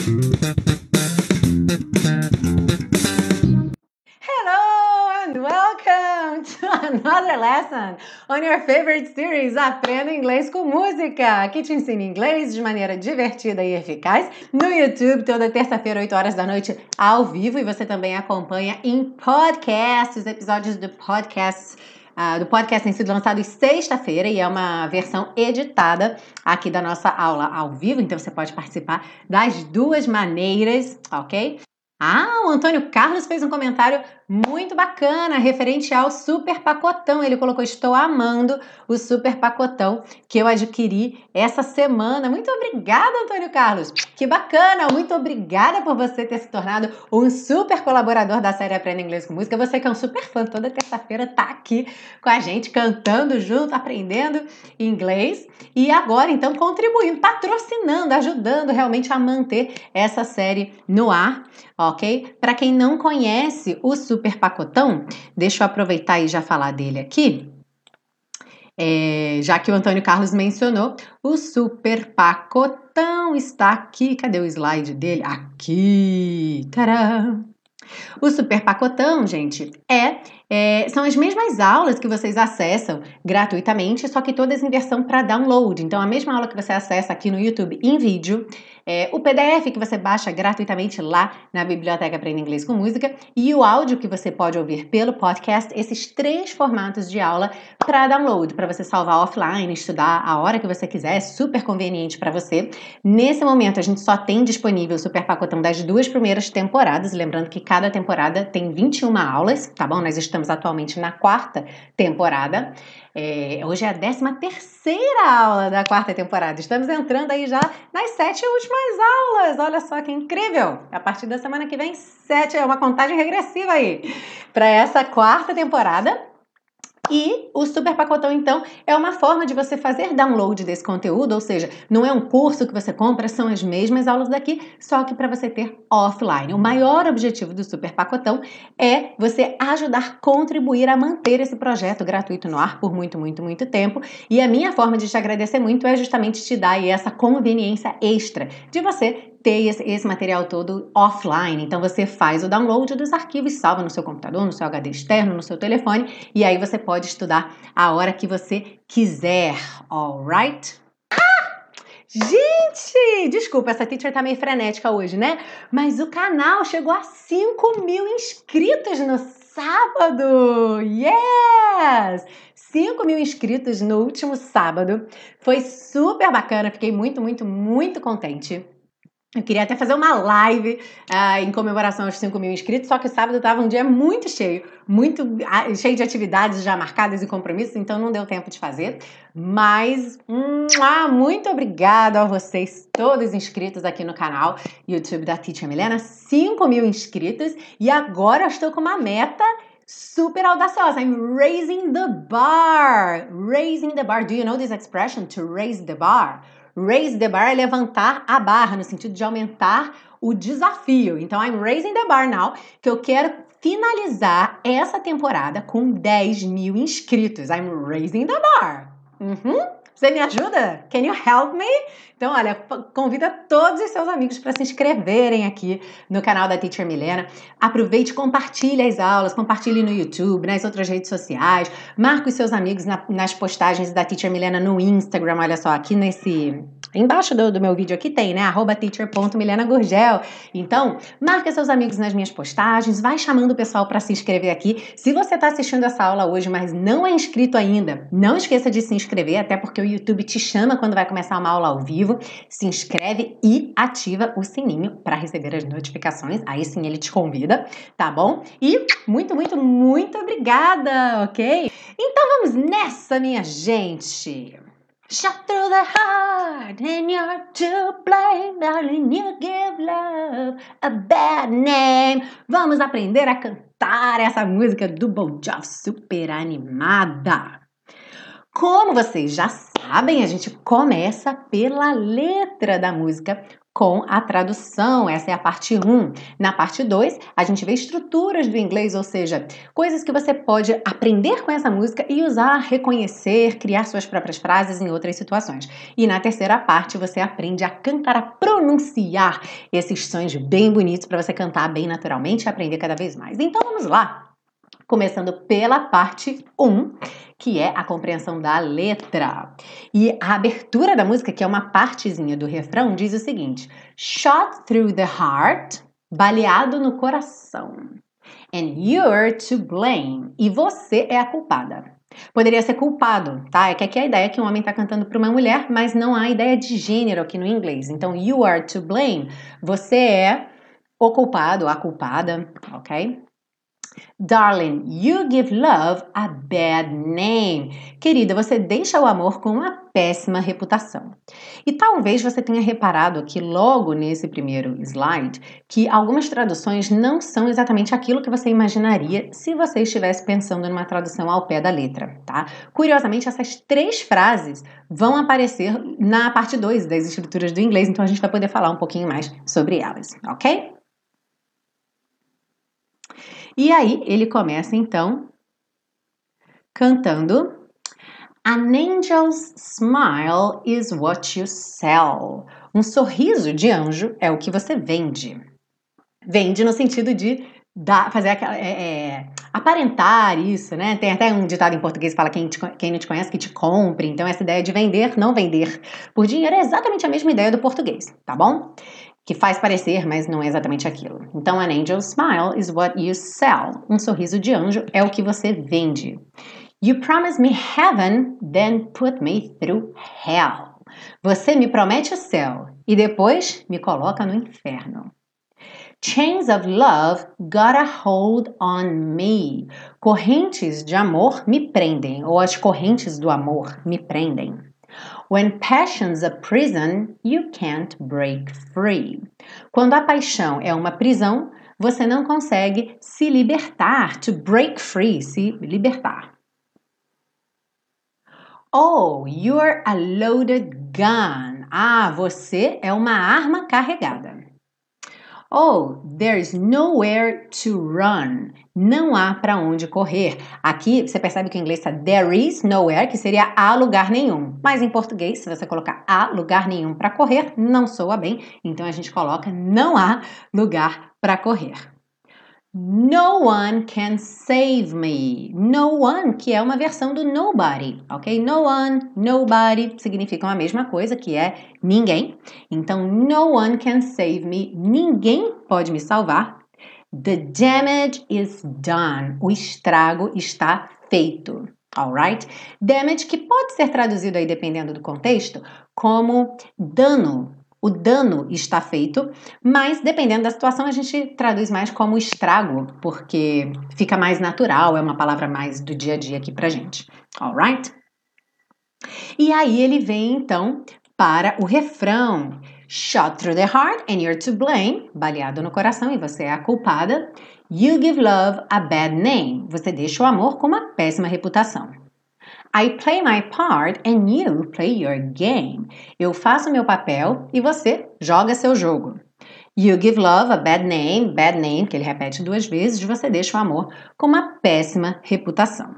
another lesson on your favorite series Aprenda Inglês com Música, que te ensina inglês de maneira divertida e eficaz no YouTube toda terça-feira, 8 horas da noite, ao vivo. E você também acompanha em podcasts, episódios do podcast. Uh, do podcast tem sido lançado sexta-feira e é uma versão editada aqui da nossa aula ao vivo, então você pode participar das duas maneiras, ok? Ah, o Antônio Carlos fez um comentário muito bacana, referente ao super pacotão. Ele colocou: Estou amando o super pacotão que eu adquiri essa semana. Muito obrigada, Antônio Carlos. Que bacana! Muito obrigada por você ter se tornado um super colaborador da série Aprenda Inglês com Música. Você que é um super fã, toda terça-feira tá aqui com a gente, cantando junto, aprendendo inglês. E agora, então, contribuindo, patrocinando, ajudando realmente a manter essa série no ar, ok? Para quem não conhece o super super pacotão, deixa eu aproveitar e já falar dele aqui. É, já que o Antônio Carlos mencionou, o super pacotão está aqui. Cadê o slide dele? Aqui! Tcharam! O super pacotão, gente, é, é, são as mesmas aulas que vocês acessam gratuitamente, só que todas em versão para download. Então, a mesma aula que você acessa aqui no YouTube em vídeo, é, o PDF que você baixa gratuitamente lá na Biblioteca Aprenda Inglês com Música e o áudio que você pode ouvir pelo podcast, esses três formatos de aula para download, para você salvar offline, estudar a hora que você quiser, é super conveniente para você. Nesse momento, a gente só tem disponível o super pacotão das duas primeiras temporadas, lembrando que cada temporada tem 21 aulas, tá bom? Nós estamos atualmente na quarta temporada. É, hoje é a 13 terceira aula da quarta temporada. Estamos entrando aí já nas sete últimas aulas. Olha só que incrível! A partir da semana que vem, sete é uma contagem regressiva aí para essa quarta temporada. E o Super Pacotão, então, é uma forma de você fazer download desse conteúdo, ou seja, não é um curso que você compra, são as mesmas aulas daqui, só que para você ter offline. O maior objetivo do Super Pacotão é você ajudar, contribuir a manter esse projeto gratuito no ar por muito, muito, muito tempo. E a minha forma de te agradecer muito é justamente te dar essa conveniência extra de você ter esse, esse, material todo offline. Então você faz o download dos arquivos, salva no seu computador, no seu HD externo, no seu telefone, e aí você pode estudar a hora que você quiser, alright? Ah! Gente, desculpa, essa teacher tá meio frenética hoje, né? Mas o canal chegou a 5 mil inscritos no sábado! Yes! 5 mil inscritos no último sábado. Foi super bacana, fiquei muito, muito, muito contente. Eu queria até fazer uma live uh, em comemoração aos 5 mil inscritos, só que sábado estava um dia muito cheio, muito uh, cheio de atividades já marcadas e compromissos, então não deu tempo de fazer. Mas uh, muito obrigada a vocês, todos inscritos aqui no canal YouTube da Teacher Milena, 5 mil inscritos, e agora eu estou com uma meta super audaciosa. I'm raising the bar. Raising the bar. Do you know this expression? To raise the bar. Raise the bar é levantar a barra, no sentido de aumentar o desafio. Então, I'm raising the bar now, que eu quero finalizar essa temporada com 10 mil inscritos. I'm raising the bar. Uhum. Você me ajuda? Can you help me? Então, olha, convida todos os seus amigos para se inscreverem aqui no canal da Teacher Milena. Aproveite, compartilhe as aulas, compartilhe no YouTube, nas outras redes sociais. Marque os seus amigos na, nas postagens da Teacher Milena no Instagram. Olha só, aqui nesse Embaixo do, do, meu vídeo aqui tem, né? Arroba teacher.milenagurgel. Então, marca seus amigos nas minhas postagens, vai chamando o pessoal para se inscrever aqui. Se você está assistindo essa aula hoje, mas não é inscrito ainda, não esqueça de se inscrever, até porque o YouTube te chama quando vai começar uma aula ao vivo. Se inscreve e ativa o sininho para receber as notificações. Aí sim ele te convida, tá bom? E muito, muito, muito obrigada, ok? Então vamos nessa, minha gente! Through the heart, and you're to blame, darling. You give love a bad name. Vamos aprender a cantar essa música do Bon Jovi super animada. Como vocês já sabem, a gente começa pela letra da música com a tradução. Essa é a parte 1. Na parte 2, a gente vê estruturas do inglês, ou seja, coisas que você pode aprender com essa música e usar, reconhecer, criar suas próprias frases em outras situações. E na terceira parte, você aprende a cantar, a pronunciar esses sons bem bonitos para você cantar bem naturalmente e aprender cada vez mais. Então vamos lá! Começando pela parte 1, que é a compreensão da letra. E a abertura da música, que é uma partezinha do refrão, diz o seguinte: Shot through the heart, baleado no coração. And you're to blame. E você é a culpada. Poderia ser culpado, tá? É que aqui a ideia é que um homem está cantando para uma mulher, mas não há ideia de gênero aqui no inglês. Então, you are to blame. Você é o culpado, a culpada, ok? Darling, you give love a bad name. Querida, você deixa o amor com uma péssima reputação. E talvez você tenha reparado aqui logo nesse primeiro slide que algumas traduções não são exatamente aquilo que você imaginaria se você estivesse pensando numa tradução ao pé da letra, tá? Curiosamente, essas três frases vão aparecer na parte 2 das escrituras do inglês, então a gente vai poder falar um pouquinho mais sobre elas, ok? E aí ele começa então cantando An angel's smile is what you sell. Um sorriso de anjo é o que você vende. Vende no sentido de dar, fazer aquela, é, é, aparentar isso, né? Tem até um ditado em português que fala quem, te, quem não te conhece que te compre. Então essa ideia de vender, não vender por dinheiro é exatamente a mesma ideia do português, tá bom? Que faz parecer, mas não é exatamente aquilo. Então, an angel's smile is what you sell. Um sorriso de anjo é o que você vende. You promise me heaven, then put me through hell. Você me promete o céu e depois me coloca no inferno. Chains of love got a hold on me. Correntes de amor me prendem, ou as correntes do amor me prendem. When passion's a prison, you can't break free. Quando a paixão é uma prisão, você não consegue se libertar, to break free, se libertar. Oh, you're a loaded gun. Ah, você é uma arma carregada. Oh, there's nowhere to run. Não há para onde correr. Aqui você percebe que o inglês está there is nowhere, que seria há lugar nenhum. Mas em português, se você colocar há lugar nenhum para correr, não soa bem. Então a gente coloca não há lugar para correr. No one can save me. No one, que é uma versão do nobody, ok? No one, nobody significam a mesma coisa, que é ninguém. Então, no one can save me. Ninguém pode me salvar. The damage is done. O estrago está feito. Alright? Damage que pode ser traduzido aí, dependendo do contexto, como dano, o dano está feito, mas dependendo da situação a gente traduz mais como estrago, porque fica mais natural, é uma palavra mais do dia a dia aqui pra gente. Alright? E aí ele vem então para o refrão. Shot through the heart and you're to blame. Baleado no coração e você é a culpada. You give love a bad name. Você deixa o amor com uma péssima reputação. I play my part and you play your game. Eu faço meu papel e você joga seu jogo. You give love a bad name, bad name, que ele repete duas vezes, você deixa o amor com uma péssima reputação.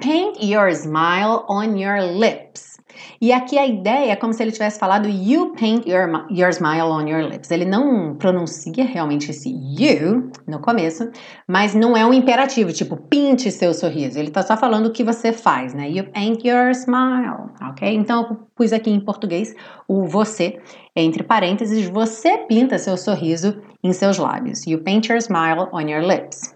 Paint your smile on your lips. E aqui a ideia é como se ele tivesse falado You paint your, your smile on your lips. Ele não pronuncia realmente esse you no começo, mas não é um imperativo, tipo, pinte seu sorriso. Ele tá só falando o que você faz, né? You paint your smile, ok? Então eu pus aqui em português o você, entre parênteses, você pinta seu sorriso em seus lábios. You paint your smile on your lips.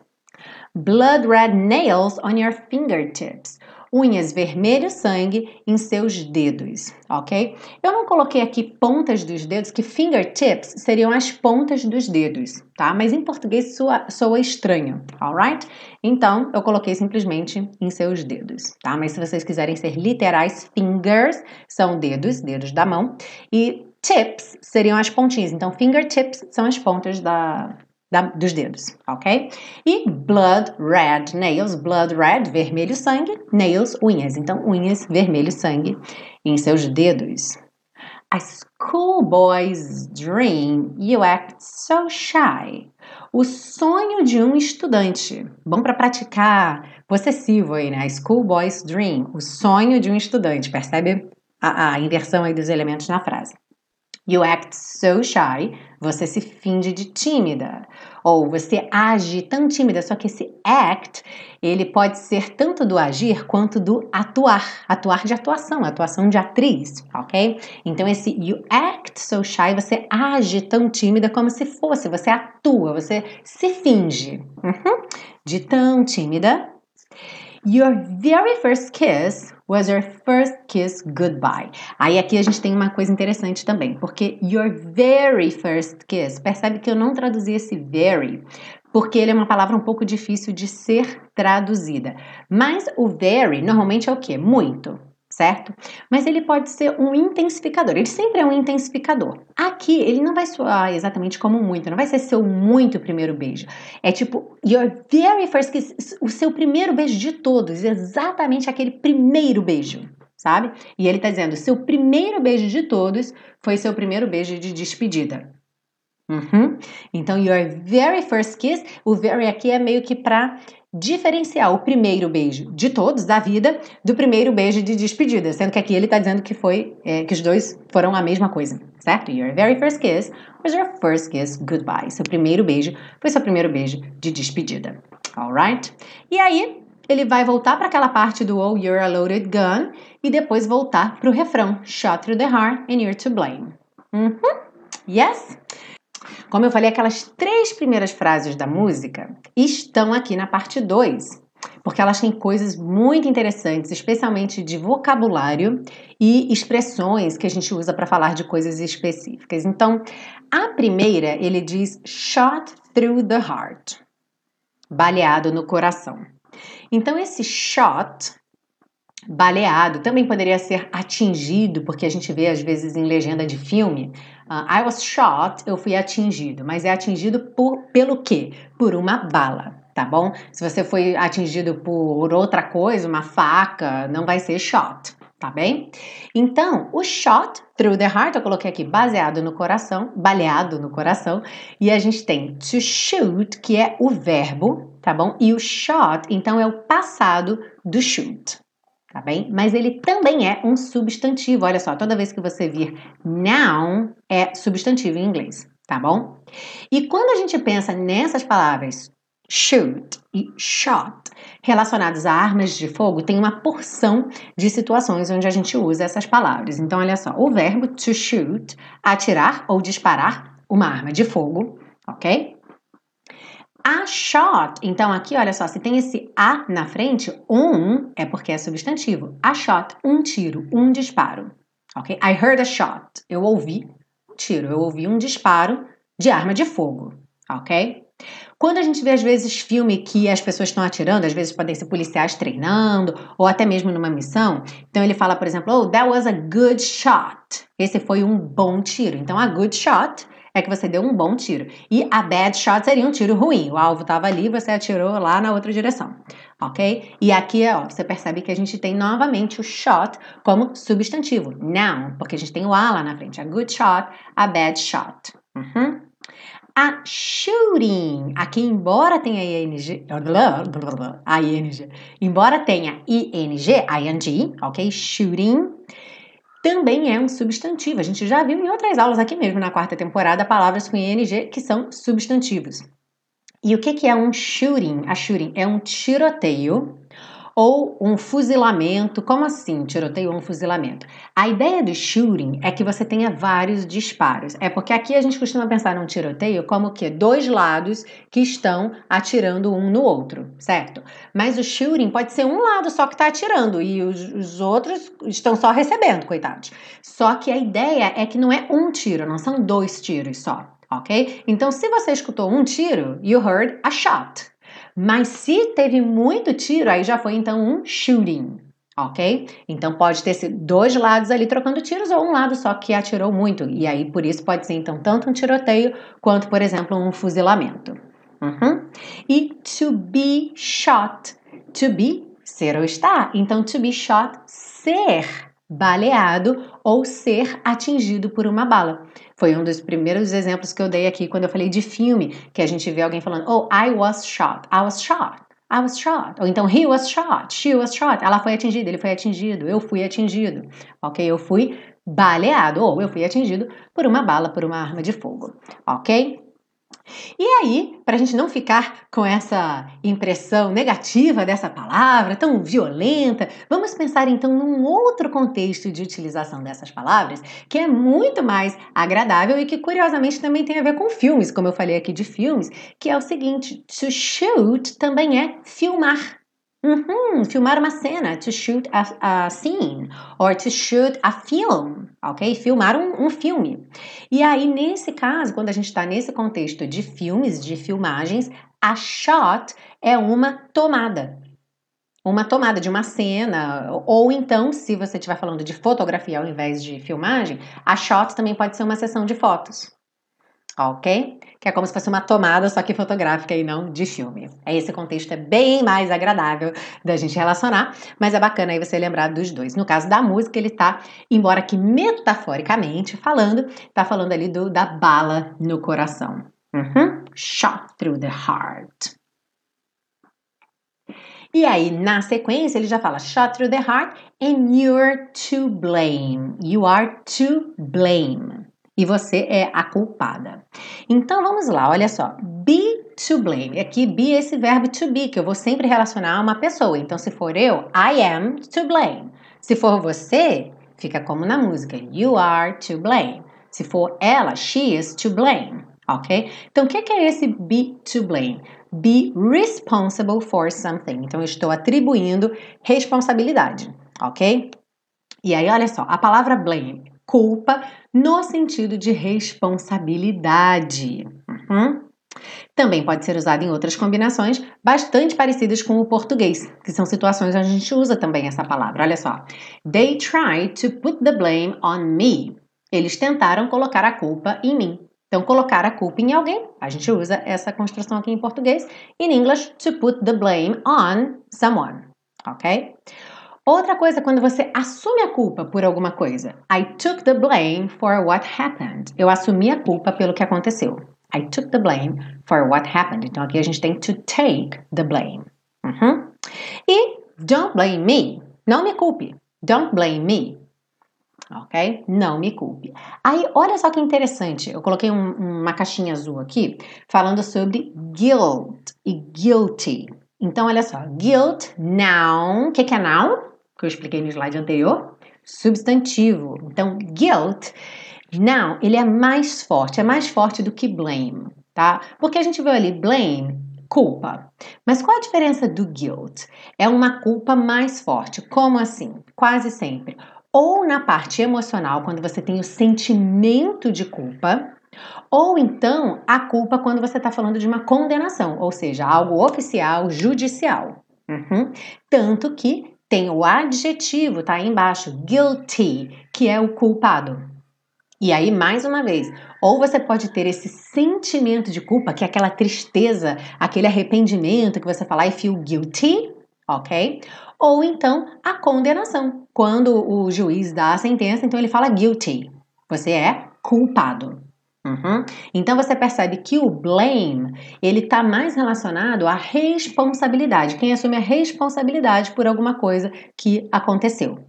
Blood red nails on your fingertips unhas vermelho sangue em seus dedos, ok? Eu não coloquei aqui pontas dos dedos, que fingertips seriam as pontas dos dedos, tá? Mas em português soa, soa estranho, alright? Então eu coloquei simplesmente em seus dedos, tá? Mas se vocês quiserem ser literais, fingers são dedos, dedos da mão, e tips seriam as pontinhas. Então fingertips são as pontas da, da, dos dedos, ok? E blood red nails, blood red, vermelho sangue, nails, unhas. Então, unhas, vermelho sangue em seus dedos. A schoolboy's dream, you act so shy. O sonho de um estudante. Bom para praticar possessivo aí, né? Schoolboy's dream, o sonho de um estudante. Percebe a, a inversão aí dos elementos na frase. You act so shy. Você se finge de tímida. Ou você age tão tímida. Só que esse act, ele pode ser tanto do agir quanto do atuar. Atuar de atuação, atuação de atriz, ok? Então esse you act so shy, você age tão tímida como se fosse. Você atua, você se finge. Uhum. De tão tímida. Your very first kiss was your first kiss goodbye. Aí aqui a gente tem uma coisa interessante também, porque your very first kiss, percebe que eu não traduzi esse very, porque ele é uma palavra um pouco difícil de ser traduzida. Mas o very normalmente é o que? Muito certo? Mas ele pode ser um intensificador, ele sempre é um intensificador. Aqui, ele não vai soar exatamente como muito, não vai ser seu muito primeiro beijo. É tipo, your very first kiss, o seu primeiro beijo de todos, exatamente aquele primeiro beijo, sabe? E ele tá dizendo, seu primeiro beijo de todos foi seu primeiro beijo de despedida. Uhum. Então, your very first kiss, o very aqui é meio que para diferenciar o primeiro beijo de todos da vida do primeiro beijo de despedida, sendo que aqui ele está dizendo que foi é, que os dois foram a mesma coisa, certo? Your very first kiss was your first kiss goodbye. Seu primeiro beijo foi seu primeiro beijo de despedida, alright? E aí ele vai voltar para aquela parte do Oh, you're a loaded gun e depois voltar para o refrão Shot through the heart and you're to blame. Uhum. Yes? Como eu falei, aquelas três primeiras frases da música estão aqui na parte 2, porque elas têm coisas muito interessantes, especialmente de vocabulário e expressões que a gente usa para falar de coisas específicas. Então, a primeira, ele diz shot through the heart, baleado no coração. Então, esse shot baleado também poderia ser atingido, porque a gente vê às vezes em legenda de filme Uh, I was shot, eu fui atingido, mas é atingido por, pelo quê? Por uma bala, tá bom? Se você foi atingido por outra coisa, uma faca, não vai ser shot, tá bem? Então, o shot through the heart, eu coloquei aqui baseado no coração, baleado no coração, e a gente tem to shoot, que é o verbo, tá bom? E o shot, então, é o passado do shoot, tá bem? Mas ele também é um substantivo. Olha só, toda vez que você vir noun, é substantivo em inglês, tá bom? E quando a gente pensa nessas palavras shoot e shot relacionados a armas de fogo, tem uma porção de situações onde a gente usa essas palavras. Então, olha só, o verbo to shoot, atirar ou disparar uma arma de fogo, ok? A shot, então aqui, olha só, se tem esse a na frente, um é porque é substantivo. A shot, um tiro, um disparo. Ok? I heard a shot. Eu ouvi um tiro, eu ouvi um disparo de arma de fogo. Ok? Quando a gente vê, às vezes, filme que as pessoas estão atirando, às vezes podem ser policiais treinando, ou até mesmo numa missão. Então ele fala, por exemplo, oh, that was a good shot. Esse foi um bom tiro. Então a good shot é que você deu um bom tiro. E a bad shot seria um tiro ruim. O alvo estava ali, você atirou lá na outra direção. Ok? E aqui, ó, você percebe que a gente tem novamente o shot como substantivo. Noun, porque a gente tem o a lá na frente. A good shot, a bad shot. Uhum. A shooting, aqui embora tenha ing, a ing, embora tenha ing, ing, ok? Shooting, também é um substantivo. A gente já viu em outras aulas aqui mesmo na quarta temporada palavras com ing que são substantivos. E o que é um shooting? A shooting é um tiroteio ou um fuzilamento. Como assim, tiroteio ou um fuzilamento? A ideia do shooting é que você tenha vários disparos. É porque aqui a gente costuma pensar num tiroteio como que dois lados que estão atirando um no outro, certo? Mas o shooting pode ser um lado só que está atirando e os, os outros estão só recebendo, coitados. Só que a ideia é que não é um tiro, não são dois tiros só. Ok? Então, se você escutou um tiro, you heard a shot. Mas se teve muito tiro, aí já foi então um shooting, ok? Então pode ter sido dois lados ali trocando tiros ou um lado só que atirou muito. E aí por isso pode ser então tanto um tiroteio quanto, por exemplo, um fuzilamento. Uhum. E to be shot, to be ser ou estar. Então to be shot, ser baleado ou ser atingido por uma bala. Foi um dos primeiros exemplos que eu dei aqui quando eu falei de filme, que a gente vê alguém falando, oh, I was shot, I was shot. I was shot. Ou então, he was shot, she was shot. Ela foi atingida, ele foi atingido, eu fui atingido. Ok? Eu fui baleado, ou eu fui atingido por uma bala, por uma arma de fogo. Ok? E aí, para a gente não ficar com essa impressão negativa dessa palavra tão violenta, vamos pensar então num outro contexto de utilização dessas palavras que é muito mais agradável e que curiosamente também tem a ver com filmes, como eu falei aqui de filmes, que é o seguinte: to shoot também é filmar. Uhum, filmar uma cena, to shoot a, a, scene, or to shoot a film, ok? Filmar um, um filme. E aí, nesse caso, quando a gente está nesse contexto de filmes, de filmagens, a shot é uma tomada. Uma tomada de uma cena, ou então, se você estiver falando de fotografia ao invés de filmagem, a shot também pode ser uma sessão de fotos ok? Que é como se fosse uma tomada, só que fotográfica e não de filme. É esse contexto é bem mais agradável da gente relacionar, mas é bacana aí você lembrar dos dois. No caso da música, ele tá, embora que metaforicamente falando, tá falando ali do da bala no coração. Uhum. Shot through the heart. E aí, na sequência, ele já fala shot through the heart and you're to blame. You are to blame e você é a culpada. Então vamos lá, olha só. Be to blame. Aqui, be é esse verbo to be, que eu vou sempre relacionar a uma pessoa. Então, se for eu, I am to blame. Se for você, fica como na música, you are to blame. Se for ela, she is to blame. Ok? Então, o que é esse be to blame? Be responsible for something. Então, eu estou atribuindo responsabilidade. Ok? E aí, olha só, a palavra blame culpa no sentido de responsabilidade. Uhum. Também pode ser usado em outras combinações bastante parecidas com o português, que são situações onde a gente usa também essa palavra. Olha só. They tried to put the blame on me. Eles tentaram colocar a culpa em mim. Então, colocar a culpa em alguém, a gente usa essa construção aqui em português. In English, to put the blame on someone. Ok? Outra coisa quando você assume a culpa por alguma coisa. I took the blame for what happened. Eu assumi a culpa pelo que aconteceu. I took the blame for what happened. Então aqui a gente tem to take the blame. Uhum. E don't blame me. Não me culpe. Don't blame me. Ok? Não me culpe. Aí, olha só que interessante. Eu coloquei um, uma caixinha azul aqui falando sobre guilt e guilty. Então, olha só. Guilt, noun. O que, que é noun? Que eu expliquei no slide anterior, substantivo. Então, guilt, não, ele é mais forte, é mais forte do que blame, tá? Porque a gente viu ali blame, culpa. Mas qual a diferença do guilt? É uma culpa mais forte. Como assim? Quase sempre. Ou na parte emocional, quando você tem o sentimento de culpa, ou então a culpa quando você está falando de uma condenação, ou seja, algo oficial, judicial. Uhum. Tanto que tem o adjetivo, tá aí embaixo, guilty, que é o culpado. E aí, mais uma vez, ou você pode ter esse sentimento de culpa, que é aquela tristeza, aquele arrependimento que você fala, I feel guilty, ok? Ou então a condenação. Quando o juiz dá a sentença, então ele fala guilty. Você é culpado. Uhum. Então você percebe que o blame ele está mais relacionado à responsabilidade. Quem assume a responsabilidade por alguma coisa que aconteceu.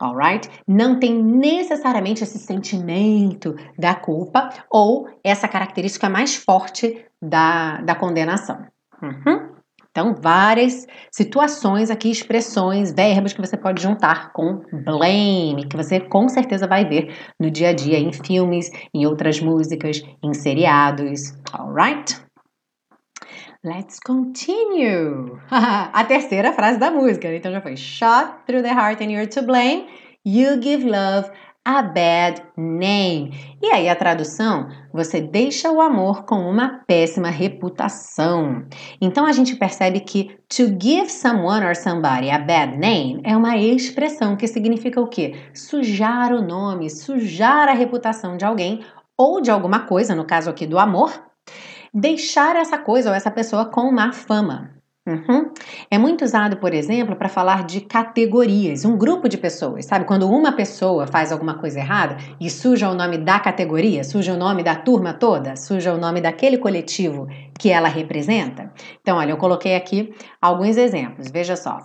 Alright? Não tem necessariamente esse sentimento da culpa ou essa característica mais forte da, da condenação. Uhum. Então, várias situações aqui, expressões, verbos que você pode juntar com blame, que você com certeza vai ver no dia a dia em filmes, em outras músicas, em seriados. Alright? Let's continue. a terceira frase da música. Então já foi shot through the heart and you're to blame. You give love a bad name. E aí a tradução, você deixa o amor com uma péssima reputação. Então a gente percebe que to give someone or somebody a bad name é uma expressão que significa o quê? Sujar o nome, sujar a reputação de alguém ou de alguma coisa, no caso aqui do amor, deixar essa coisa ou essa pessoa com má fama. Uhum. É muito usado, por exemplo, para falar de categorias, um grupo de pessoas, sabe? Quando uma pessoa faz alguma coisa errada e suja o nome da categoria, suja o nome da turma toda, suja o nome daquele coletivo que ela representa. Então, olha, eu coloquei aqui alguns exemplos, veja só.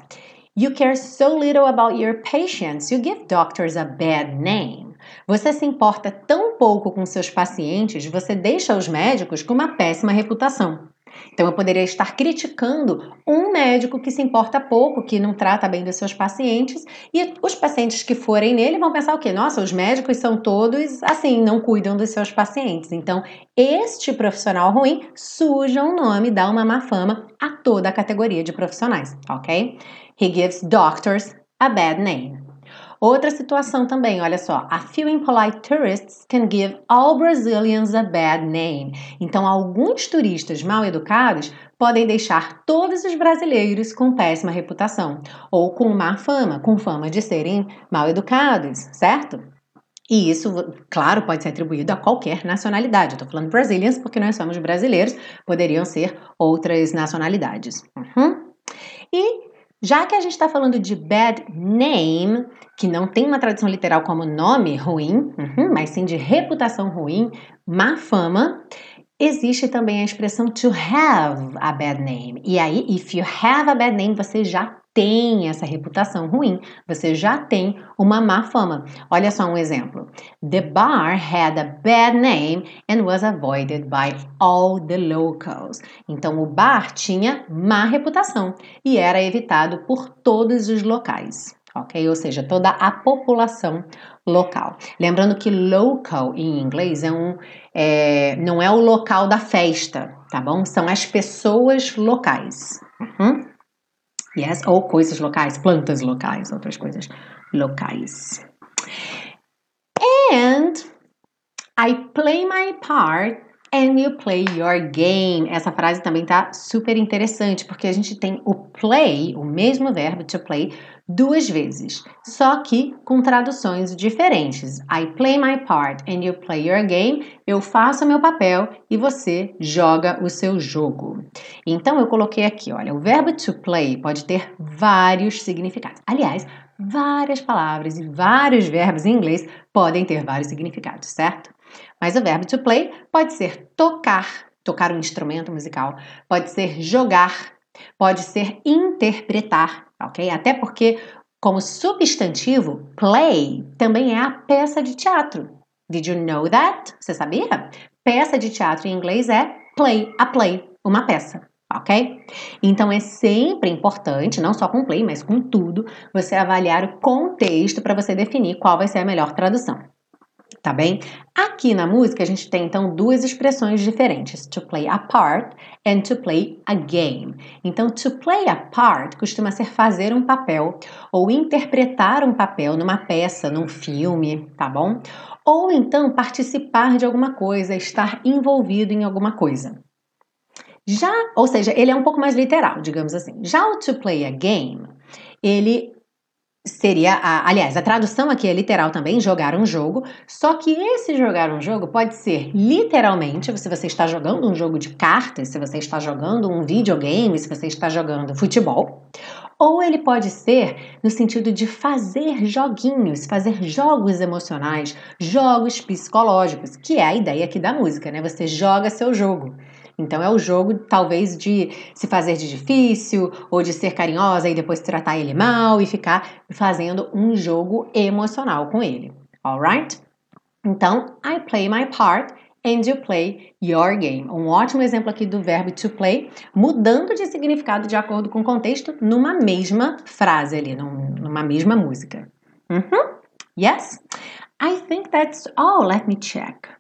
You care so little about your patients, you give doctors a bad name. Você se importa tão pouco com seus pacientes, você deixa os médicos com uma péssima reputação. Então, eu poderia estar criticando um médico que se importa pouco, que não trata bem dos seus pacientes, e os pacientes que forem nele vão pensar o quê? Nossa, os médicos são todos assim, não cuidam dos seus pacientes. Então, este profissional ruim suja o um nome, dá uma má fama a toda a categoria de profissionais, ok? He gives doctors a bad name. Outra situação também, olha só. A few impolite tourists can give all Brazilians a bad name. Então, alguns turistas mal educados podem deixar todos os brasileiros com péssima reputação ou com má fama, com fama de serem mal educados, certo? E isso, claro, pode ser atribuído a qualquer nacionalidade. Estou falando Brazilians porque nós somos brasileiros, poderiam ser outras nacionalidades. Uhum. E já que a gente está falando de bad name, que não tem uma tradução literal como nome ruim, uhum, mas sim de reputação ruim, má fama, existe também a expressão to have a bad name. E aí, if you have a bad name, você já tem essa reputação ruim, você já tem uma má fama. Olha só um exemplo. The bar had a bad name and was avoided by all the locals. Então o bar tinha má reputação e era evitado por todos os locais. Ok? Ou seja, toda a população local. Lembrando que local em inglês é um, é, não é o local da festa, tá bom? São as pessoas locais. Uhum. Yes, ou coisas locais, plantas locais, outras coisas locais. And I play my part and you play your game. Essa frase também tá super interessante, porque a gente tem o play, o mesmo verbo to play, duas vezes, só que com traduções diferentes. I play my part and you play your game. Eu faço meu papel e você joga o seu jogo. Então eu coloquei aqui, olha, o verbo to play pode ter vários significados. Aliás, várias palavras e vários verbos em inglês podem ter vários significados, certo? Mas o verbo to play pode ser tocar, tocar um instrumento musical, pode ser jogar, pode ser interpretar, ok? Até porque, como substantivo, play também é a peça de teatro. Did you know that? Você sabia? Peça de teatro em inglês é play, a play, uma peça ok? Então é sempre importante, não só com play, mas com tudo, você avaliar o contexto para você definir qual vai ser a melhor tradução tá bem? Aqui na música a gente tem então duas expressões diferentes, to play a part and to play a game. Então, to play a part costuma ser fazer um papel ou interpretar um papel numa peça, num filme, tá bom? Ou então participar de alguma coisa, estar envolvido em alguma coisa. Já, ou seja, ele é um pouco mais literal, digamos assim. Já o to play a game, ele seria, a, aliás, a tradução aqui é literal também, jogar um jogo, só que esse jogar um jogo pode ser literalmente, se você está jogando um jogo de cartas, se você está jogando um videogame, se você está jogando futebol, ou ele pode ser no sentido de fazer joguinhos, fazer jogos emocionais, jogos psicológicos, que é a ideia aqui da música, né? Você joga seu jogo. Então é o jogo, talvez, de se fazer de difícil ou de ser carinhosa e depois tratar ele mal e ficar fazendo um jogo emocional com ele. Alright? Então, I play my part and you play your game. Um ótimo exemplo aqui do verbo to play, mudando de significado de acordo com o contexto numa mesma frase ali, numa mesma música. Uhum. Yes? I think that's all. Let me check.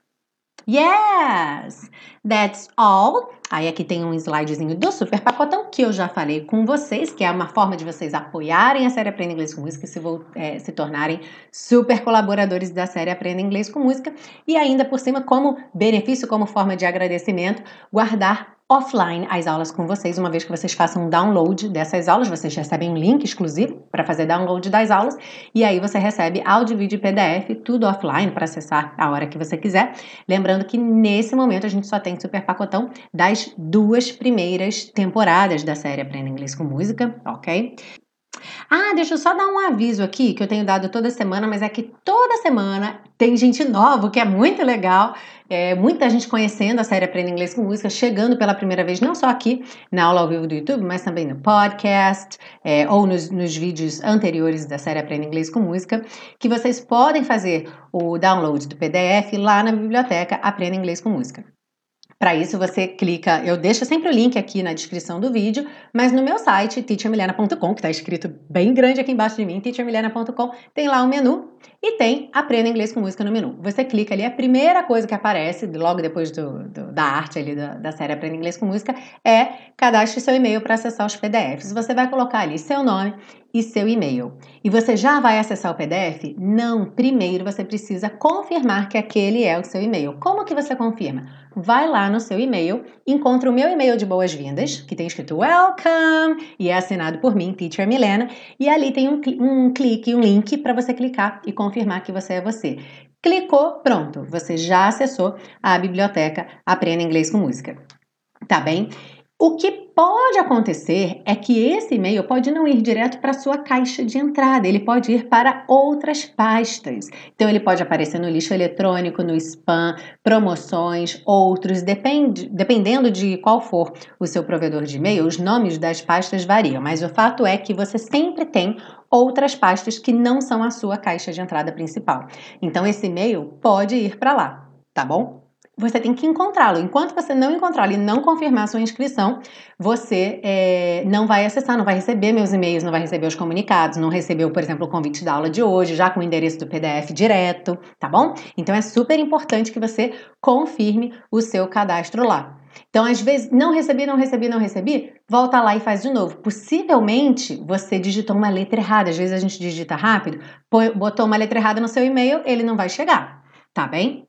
Yes! That's all. Aí aqui tem um slidezinho do Super Pacotão que eu já falei com vocês, que é uma forma de vocês apoiarem a série Aprenda Inglês com Música e se, é, se tornarem super colaboradores da série Aprenda Inglês com Música. E ainda por cima, como benefício, como forma de agradecimento, guardar offline as aulas com vocês, uma vez que vocês façam um download dessas aulas, vocês recebem um link exclusivo para fazer download das aulas, e aí você recebe áudio, vídeo e PDF, tudo offline para acessar a hora que você quiser. Lembrando que nesse momento a gente só tem super pacotão das duas primeiras temporadas da série Aprenda Inglês com Música, ok? Ah, deixa eu só dar um aviso aqui que eu tenho dado toda semana, mas é que toda semana tem gente nova, que é muito legal. É, muita gente conhecendo a série Aprenda Inglês com Música, chegando pela primeira vez, não só aqui na aula ao vivo do YouTube, mas também no podcast é, ou nos, nos vídeos anteriores da série Aprenda Inglês com Música, que vocês podem fazer o download do PDF lá na biblioteca Aprenda Inglês com Música. Para isso, você clica, eu deixo sempre o link aqui na descrição do vídeo, mas no meu site, teachermilena.com, que está escrito bem grande aqui embaixo de mim, teachermilena.com, tem lá o um menu e tem Aprenda Inglês com Música no menu. Você clica ali, a primeira coisa que aparece, logo depois do, do, da arte ali da, da série Aprenda Inglês com Música, é cadastre seu e-mail para acessar os PDFs. Você vai colocar ali seu nome e seu e-mail. E você já vai acessar o PDF? Não, primeiro você precisa confirmar que aquele é o seu e-mail. Como que você confirma? Vai lá no seu e-mail, encontra o meu e-mail de boas-vindas, que tem escrito Welcome e é assinado por mim, Teacher Milena, e ali tem um, um clique, um link para você clicar e confirmar que você é você. Clicou, pronto, você já acessou a biblioteca Aprenda Inglês com Música. Tá bem? O que pode acontecer é que esse e-mail pode não ir direto para sua caixa de entrada, ele pode ir para outras pastas. Então ele pode aparecer no lixo eletrônico, no spam, promoções, outros, depende, dependendo de qual for o seu provedor de e-mail, os nomes das pastas variam, mas o fato é que você sempre tem outras pastas que não são a sua caixa de entrada principal. Então esse e-mail pode ir para lá, tá bom? você tem que encontrá-lo. Enquanto você não encontrá-lo e não confirmar sua inscrição, você é, não vai acessar, não vai receber meus e-mails, não vai receber os comunicados, não recebeu, por exemplo, o convite da aula de hoje, já com o endereço do PDF direto, tá bom? Então é super importante que você confirme o seu cadastro lá. Então, às vezes, não recebi, não recebi, não recebi, volta lá e faz de novo. Possivelmente você digitou uma letra errada. Às vezes a gente digita rápido, botou uma letra errada no seu e-mail, ele não vai chegar, tá bem?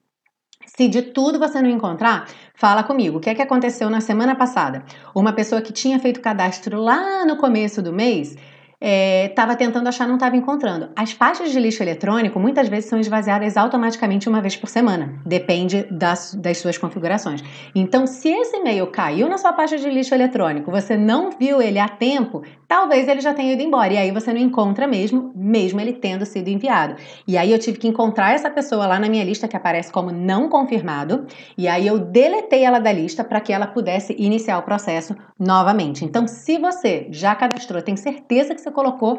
Se de tudo você não encontrar, fala comigo. O que é que aconteceu na semana passada? Uma pessoa que tinha feito cadastro lá no começo do mês estava é, tentando achar, não estava encontrando. As pastas de lixo eletrônico muitas vezes são esvaziadas automaticamente uma vez por semana, depende das, das suas configurações. Então, se esse e-mail caiu na sua pasta de lixo eletrônico, você não viu ele a tempo, talvez ele já tenha ido embora e aí você não encontra mesmo, mesmo ele tendo sido enviado. E aí eu tive que encontrar essa pessoa lá na minha lista que aparece como não confirmado, e aí eu deletei ela da lista para que ela pudesse iniciar o processo novamente. Então, se você já cadastrou, tem certeza que você colocou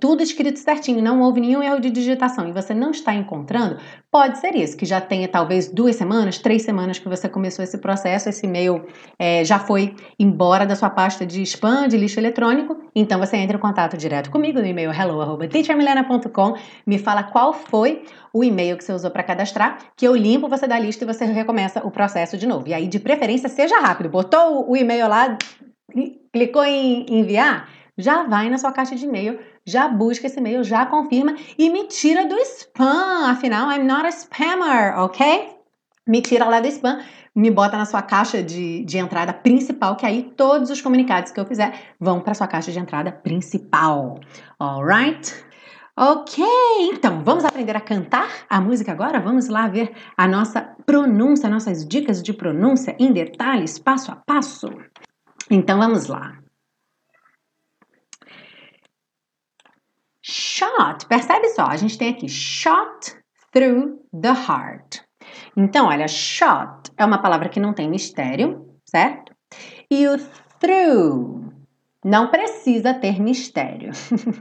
tudo escrito certinho, não houve nenhum erro de digitação e você não está encontrando, pode ser isso, que já tenha talvez duas semanas, três semanas que você começou esse processo, esse e-mail é, já foi embora da sua pasta de spam, de lixo eletrônico, então você entra em contato direto comigo no e-mail hello.teachermilena.com, me fala qual foi o e-mail que você usou para cadastrar, que eu limpo você da lista e você recomeça o processo de novo. E aí, de preferência, seja rápido, botou o e-mail lá, clicou em enviar, já vai na sua caixa de e-mail, já busca esse e-mail, já confirma e me tira do spam. Afinal, I'm not a spammer, ok? Me tira lá do spam, me bota na sua caixa de, de entrada principal, que aí todos os comunicados que eu fizer vão para sua caixa de entrada principal. Alright? Ok, então vamos aprender a cantar a música agora? Vamos lá ver a nossa pronúncia, nossas dicas de pronúncia em detalhes, passo a passo. Então vamos lá. Shot, percebe só, a gente tem aqui shot through the heart. Então, olha, shot é uma palavra que não tem mistério, certo? E o through não precisa ter mistério.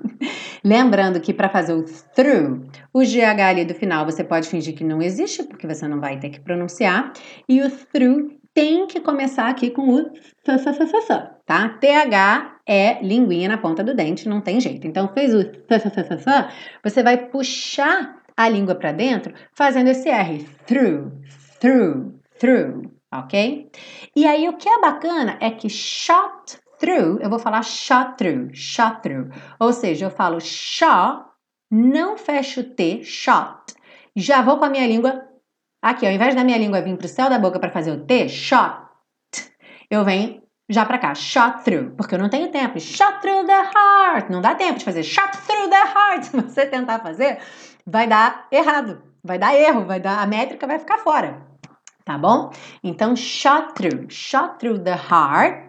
Lembrando que para fazer o through, o GH ali do final você pode fingir que não existe, porque você não vai ter que pronunciar. E o through tem que começar aqui com o f, f, f, f, tá? TH é linguinha na ponta do dente, não tem jeito. Então, fez o f, f, f, f, você vai puxar a língua para dentro fazendo esse R. Through, through, through, ok? E aí, o que é bacana é que shot through, eu vou falar shot through, shot through. Ou seja, eu falo shot, não fecho o T, shot. Já vou com a minha língua Aqui, ao invés da minha língua vir para o céu da boca para fazer o T, shot. eu venho já para cá, shot through, porque eu não tenho tempo. Shot through the heart. Não dá tempo de fazer shot through the heart. Se você tentar fazer, vai dar errado, vai dar erro, vai dar a métrica vai ficar fora. Tá bom? Então shot through, shot through the heart.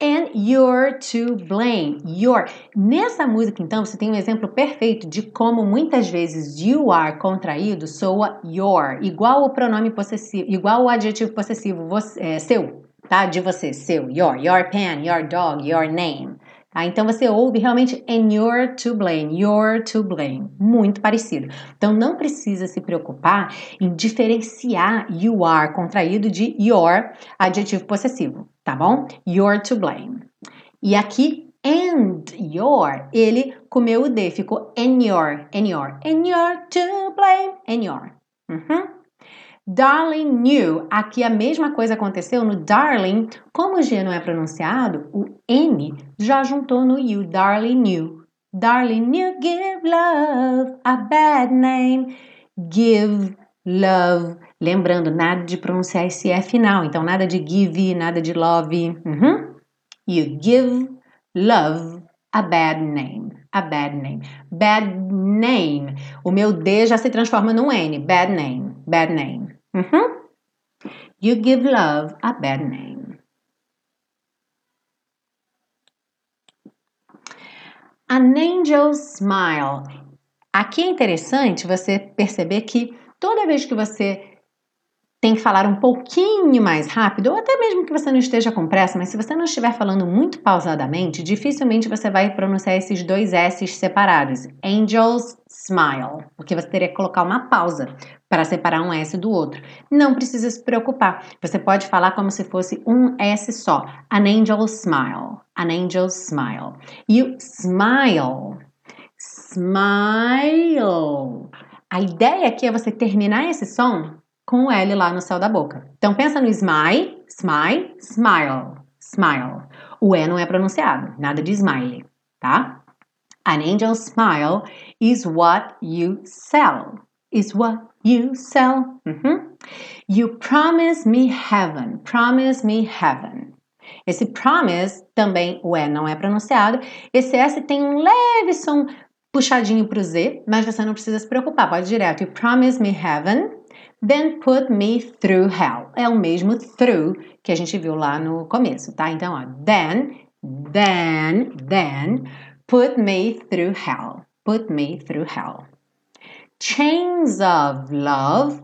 And you're to blame. You're. Nessa música, então, você tem um exemplo perfeito de como muitas vezes you are contraído soa your, igual o pronome possessivo, igual o adjetivo possessivo você, é, seu, tá? De você, seu, your, your pen, your dog, your name. Tá? Então você ouve realmente and you're to blame, you're to blame, muito parecido. Então não precisa se preocupar em diferenciar you are contraído de your adjetivo possessivo, tá bom? You're to blame. E aqui and your, ele comeu o D, ficou and your, and your, and you're to blame, and your. Uhum. Darling knew. Aqui a mesma coisa aconteceu no darling. Como o G não é pronunciado, o N já juntou no you. Darling knew. Darling knew give love a bad name. Give love. Lembrando, nada de pronunciar esse F final. Então, nada de give, nada de love. Uhum. You give love a bad name. A bad name. Bad name. O meu D já se transforma num N. Bad name. Bad name. Uhum. You give love a bad name. An angel smile. Aqui é interessante você perceber que toda vez que você tem que falar um pouquinho mais rápido, ou até mesmo que você não esteja com pressa, mas se você não estiver falando muito pausadamente, dificilmente você vai pronunciar esses dois S's separados. Angels smile, porque você teria que colocar uma pausa para separar um S do outro. Não precisa se preocupar. Você pode falar como se fosse um S só. An angel smile. An angel smile. E o smile. Smile. A ideia aqui é você terminar esse som com o L lá no céu da boca. Então pensa no smile, smile, smile, smile. O E não é pronunciado, nada de smile, tá? An angel smile is what you sell. Is what you sell. Uhum. You promise me heaven. Promise me heaven. Esse promise também o E não é pronunciado. Esse S tem um leve som puxadinho para o Z, mas você não precisa se preocupar. Pode direto. You promise me heaven. Then put me through hell. É o mesmo through que a gente viu lá no começo, tá? Então, ó, then, then, then, put me through hell. Put me through hell. Chains of love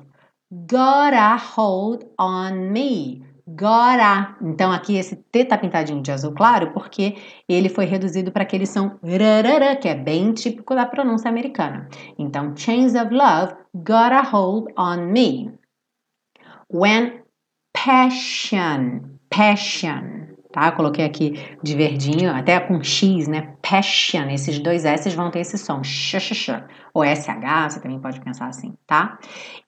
got a hold on me. Gora. Então aqui esse T tá pintadinho de azul claro porque ele foi reduzido para aquele som rarara, que é bem típico da pronúncia americana. Então, chains of love got a hold on me. When passion, passion, tá? Coloquei aqui de verdinho, até com X, né? Passion, esses dois S vão ter esse som, sh, sh, sh, ou SH, você também pode pensar assim, tá?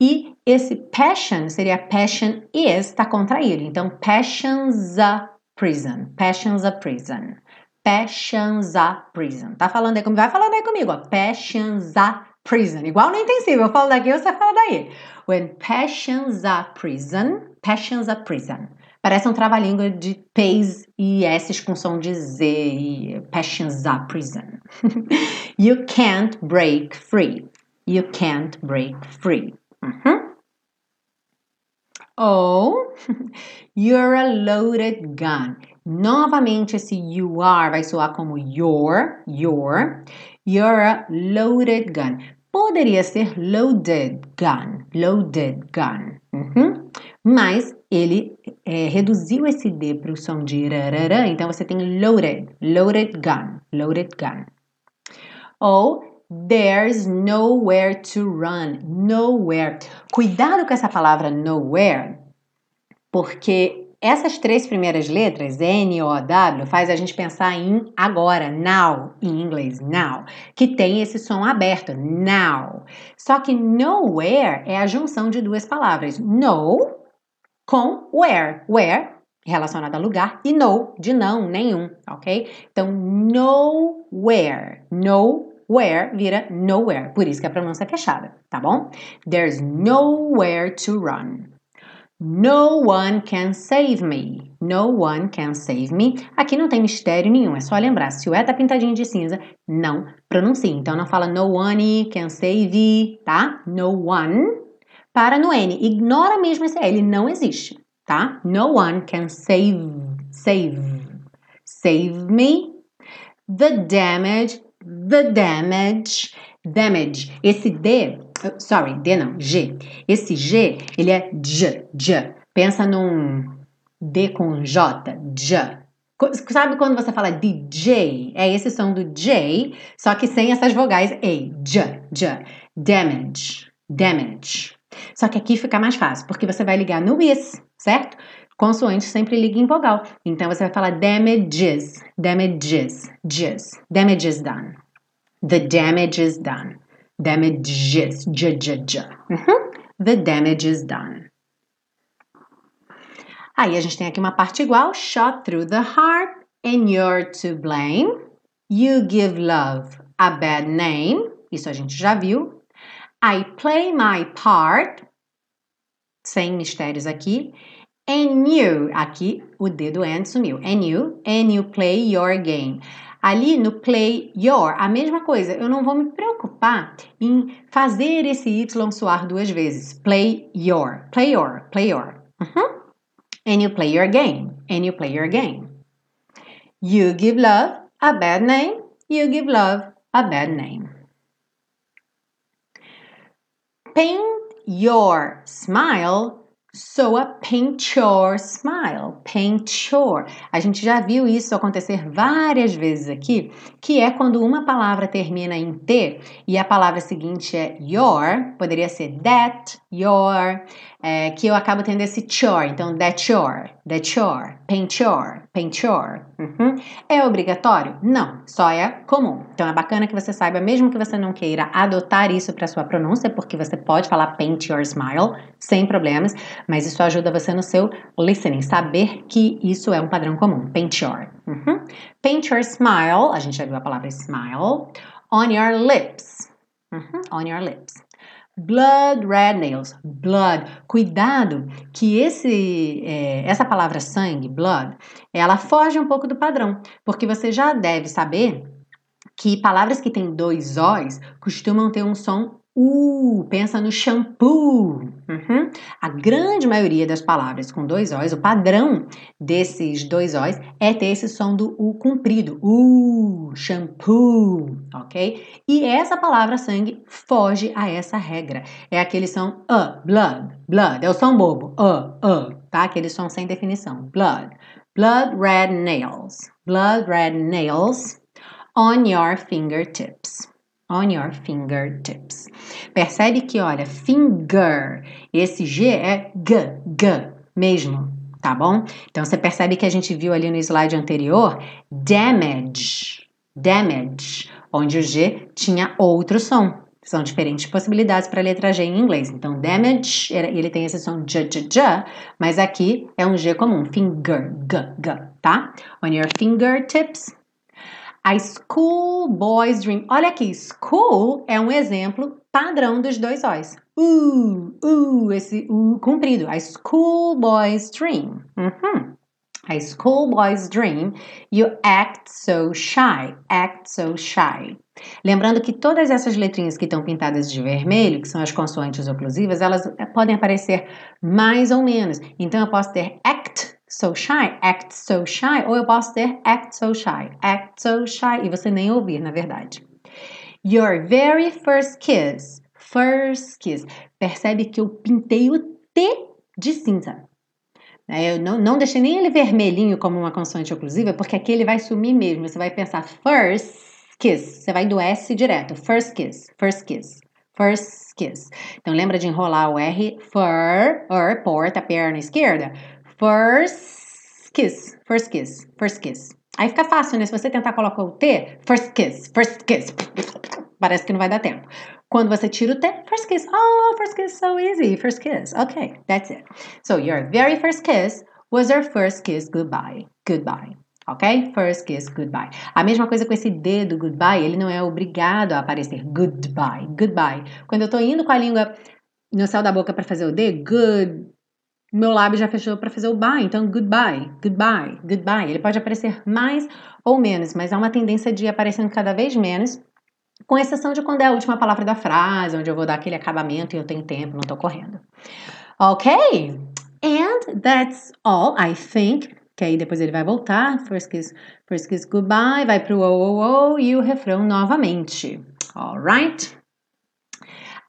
E esse passion seria passion is, tá contraído, então passion's a prison, passion's a prison, passion's a prison, tá falando aí comigo? Vai falando aí comigo, ó, passion's a prison, igual no intensivo, eu falo daqui, você fala daí. When passion's a prison, passion's a prison. Parece um trava-língua de P's e S's com som de Z e Passions a prison. you can't break free. You can't break free. Uhum. Ou you're a loaded gun. Novamente esse you are vai soar como your, your. You're a loaded gun. Poderia ser loaded gun, loaded gun. Uhum. Mas ele é, reduziu esse D para o som de rararã, então você tem loaded, loaded gun, loaded gun. Ou there's nowhere to run, nowhere. Cuidado com essa palavra nowhere, porque essas três primeiras letras, N, O, W, faz a gente pensar em agora, now, em inglês, now, que tem esse som aberto, now. Só que nowhere é a junção de duas palavras, no com where. Where relacionado a lugar e no de não, nenhum, ok? Então, nowhere. Nowhere vira nowhere. Por isso que a pronúncia é fechada, tá bom? There's nowhere to run. No one can save me. No one can save me. Aqui não tem mistério nenhum, é só lembrar. Se o E tá pintadinho de cinza, não pronuncia. Então não fala no one can save, tá? No one. Para no N. Ignora mesmo esse L, não existe, tá? No one can save, save, save me. The damage, the damage, damage. Esse D sorry, D não, G. Esse G, ele é J, J. Pensa num D com J, J. Sabe quando você fala DJ? É esse som do J, só que sem essas vogais E. J, J. Damage, damage. Só que aqui fica mais fácil, porque você vai ligar no is, certo? Consoante sempre liga em vogal. Então você vai falar damages, damages, jizz. Damages done. The damage is done. Damages. J, j, j. Uhum. The damage is done. Aí a gente tem aqui uma parte igual. Shot through the heart and you're to blame. You give love a bad name. Isso a gente já viu. I play my part. Sem mistérios aqui. And you, aqui o dedo and sumiu. And you, and you play your game. Ali no play your, a mesma coisa. Eu não vou me preocupar em fazer esse Y soar duas vezes. Play your, play your, play your. Uhum. And you play your game, and you play your game. You give love a bad name, you give love a bad name. Paint your smile So a paint your smile, paint your. A gente já viu isso acontecer várias vezes aqui, que é quando uma palavra termina em T e a palavra seguinte é your, poderia ser that, your, é, que eu acabo tendo esse chore, então that your, that your, paint your, paint your. Uhum. É obrigatório? Não, só é comum. Então é bacana que você saiba, mesmo que você não queira adotar isso para sua pronúncia, porque você pode falar paint your smile sem problemas, mas isso ajuda você no seu listening, saber que isso é um padrão comum. Paint your. Uhum. Paint your smile, a gente já viu a palavra smile, on your lips. Uhum. On your lips. Blood red nails, blood. Cuidado que esse, é, essa palavra sangue, blood, ela foge um pouco do padrão, porque você já deve saber que palavras que têm dois O's costumam ter um som Uh, pensa no shampoo. Uhum. A grande maioria das palavras com dois O's, o padrão desses dois O's é ter esse som do U comprido. Uh, shampoo, ok? E essa palavra sangue foge a essa regra. É aquele som uh, blood, blood. É o som bobo, uh, uh, tá? Aquele som sem definição. Blood. Blood red nails. Blood red nails on your fingertips on your fingertips. Percebe que, olha, finger, esse G é G, G mesmo, tá bom? Então você percebe que a gente viu ali no slide anterior damage, damage, onde o G tinha outro som. São diferentes possibilidades para a letra G em inglês. Então, damage, ele tem esse som J, J, J, mas aqui é um G comum, finger, G, G, tá? On your fingertips, a schoolboy's dream. Olha aqui, school é um exemplo padrão dos dois O's. Uh, uh, esse uh comprido. A schoolboy's dream. Uhum. A schoolboy's dream. You act so shy. Act so shy. Lembrando que todas essas letrinhas que estão pintadas de vermelho, que são as consoantes oclusivas, elas eh, podem aparecer mais ou menos. Então eu posso ter act so shy, act so shy, ou eu posso ter act so shy, act so shy, e você nem ouvir, na verdade. Your very first kiss, first kiss. Percebe que eu pintei o T de cinza. É, eu não, não deixei nem ele vermelhinho como uma consoante oclusiva, porque aqui ele vai sumir mesmo. Você vai pensar first kiss. Você vai do S direto. First kiss, first kiss, first kiss. Então lembra de enrolar o R, for, or, porta, perna esquerda. First kiss. First kiss. First kiss. Aí fica fácil, né? Se você tentar colocar o T, first kiss, first kiss. Parece que não vai dar tempo. Quando você tira o T, first kiss. Oh, first kiss, so easy. First kiss. Okay, that's it. So your very first kiss was your first kiss goodbye. Goodbye. Ok? First kiss, goodbye. A mesma coisa com esse D do goodbye, ele não é obrigado a aparecer goodbye. Goodbye. Quando eu tô indo com a língua no céu da boca para fazer o D, good, meu lábio já fechou para fazer o bye, então goodbye, goodbye, goodbye. Ele pode aparecer mais ou menos, mas há uma tendência de ir aparecendo cada vez menos, com exceção de quando é a última palavra da frase, onde eu vou dar aquele acabamento e eu tenho tempo, não estou correndo. Ok? And that's all, I think. Que aí depois ele vai voltar. First kiss, first kiss goodbye, vai pro oh, oh, oh e o refrão novamente. Alright?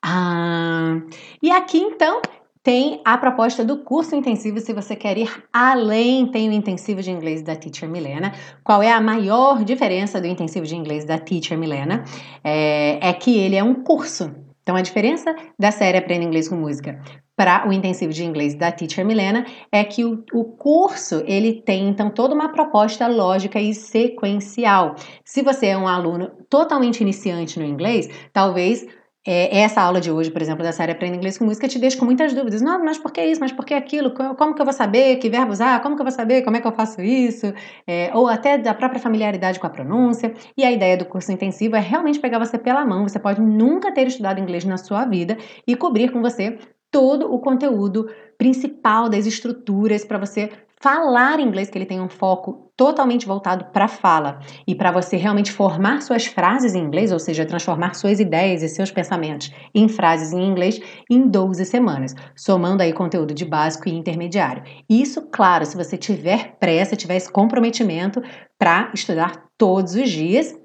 Ah, e aqui então tem a proposta do curso intensivo. Se você quer ir além, tem o intensivo de inglês da Teacher Milena. Qual é a maior diferença do intensivo de inglês da Teacher Milena? É, é que ele é um curso. Então, a diferença da série Aprenda Inglês com Música para o intensivo de inglês da Teacher Milena é que o, o, curso ele tem então toda uma proposta lógica e sequencial. Se você é um aluno totalmente iniciante no inglês, talvez é, essa aula de hoje, por exemplo, da série Aprenda Inglês com Música, te deixa com muitas dúvidas. Não, mas por que isso? Mas por que aquilo? Como que eu vou saber que verbo usar? Como que eu vou saber como é que eu faço isso? É, ou até da própria familiaridade com a pronúncia. E a ideia do curso intensivo é realmente pegar você pela mão. Você pode nunca ter estudado inglês na sua vida e cobrir com você todo o conteúdo principal das estruturas para você falar inglês, que ele tem um foco totalmente voltado para fala e para você realmente formar suas frases em inglês, ou seja, transformar suas ideias e seus pensamentos em frases em inglês em 12 semanas, somando aí conteúdo de básico e intermediário. Isso, claro, se você tiver pressa, tiver esse comprometimento para estudar todos os dias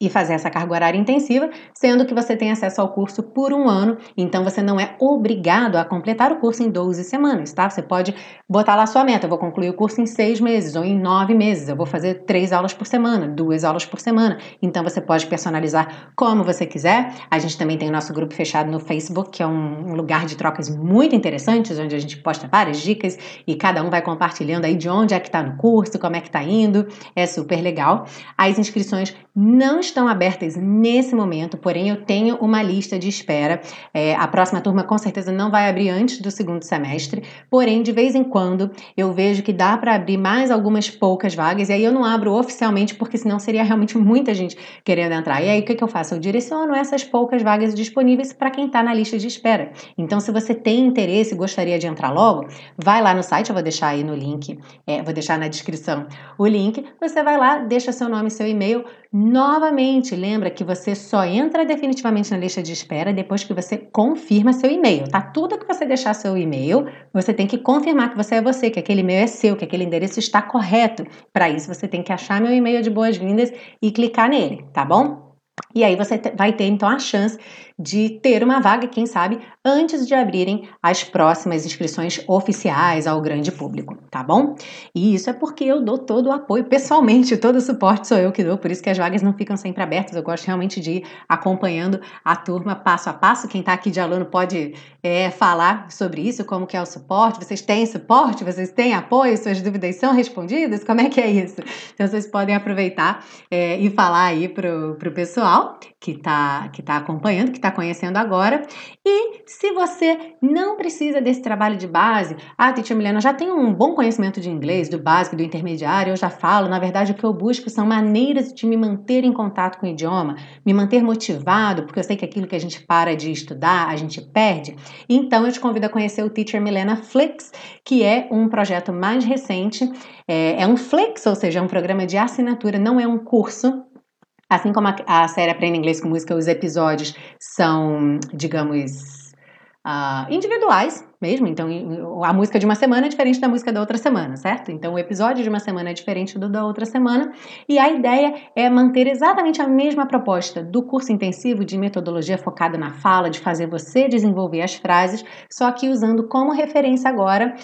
e fazer essa carga horária intensiva, sendo que você tem acesso ao curso por um ano, então você não é obrigado a completar o curso em 12 semanas, tá? Você pode botar lá sua meta, eu vou concluir o curso em seis meses ou em nove meses, eu vou fazer três aulas por semana, duas aulas por semana, então você pode personalizar como você quiser. A gente também tem o nosso grupo fechado no Facebook, que é um lugar de trocas muito interessantes, onde a gente posta várias dicas e cada um vai compartilhando aí de onde é que tá no curso, como é que tá indo, é super legal. As inscrições não estão abertas nesse momento, porém eu tenho uma lista de espera. É, a próxima turma com certeza não vai abrir antes do segundo semestre, porém de vez em quando eu vejo que dá para abrir mais algumas poucas vagas e aí eu não abro oficialmente porque senão seria realmente muita gente querendo entrar. E aí o que, que eu faço? Eu direciono essas poucas vagas disponíveis para quem está na lista de espera. Então se você tem interesse e gostaria de entrar logo, vai lá no site, eu vou deixar aí no link, é, vou deixar na descrição o link. Você vai lá, deixa seu nome seu e-mail Novamente, lembra que você só entra definitivamente na lista de espera depois que você confirma seu e-mail, tá? Tudo que você deixar seu e-mail, você tem que confirmar que você é você, que aquele e-mail é seu, que aquele endereço está correto. Para isso, você tem que achar meu e-mail de boas-vindas e clicar nele, tá bom? E aí você vai ter então a chance de ter uma vaga, quem sabe, antes de abrirem as próximas inscrições oficiais ao grande público, tá bom? E isso é porque eu dou todo o apoio pessoalmente, todo o suporte sou eu que dou, por isso que as vagas não ficam sempre abertas. Eu gosto realmente de ir acompanhando a turma passo a passo. Quem está aqui de aluno pode é, falar sobre isso, como que é o suporte. Vocês têm suporte? Vocês têm apoio? Suas dúvidas são respondidas? Como é que é isso? Então vocês podem aproveitar é, e falar aí pro, pro pessoal que está que tá acompanhando, que está conhecendo agora. E se você não precisa desse trabalho de base, ah, Tia Milena, já tenho um bom conhecimento de inglês, do básico, do intermediário, eu já falo. Na verdade, o que eu busco são maneiras de me manter em contato com o idioma, me manter motivado, porque eu sei que aquilo que a gente para de estudar, a gente perde. Então, eu te convido a conhecer o Teacher Milena Flix, que é um projeto mais recente. É, é um Flix, ou seja, é um programa de assinatura, não é um curso, Assim como a, a série Aprenda Inglês com Música, os episódios são, digamos, uh, individuais mesmo. Então, a música de uma semana é diferente da música da outra semana, certo? Então, o episódio de uma semana é diferente do da outra semana. E a ideia é manter exatamente a mesma proposta do curso intensivo de metodologia focada na fala, de fazer você desenvolver as frases, só que usando como referência agora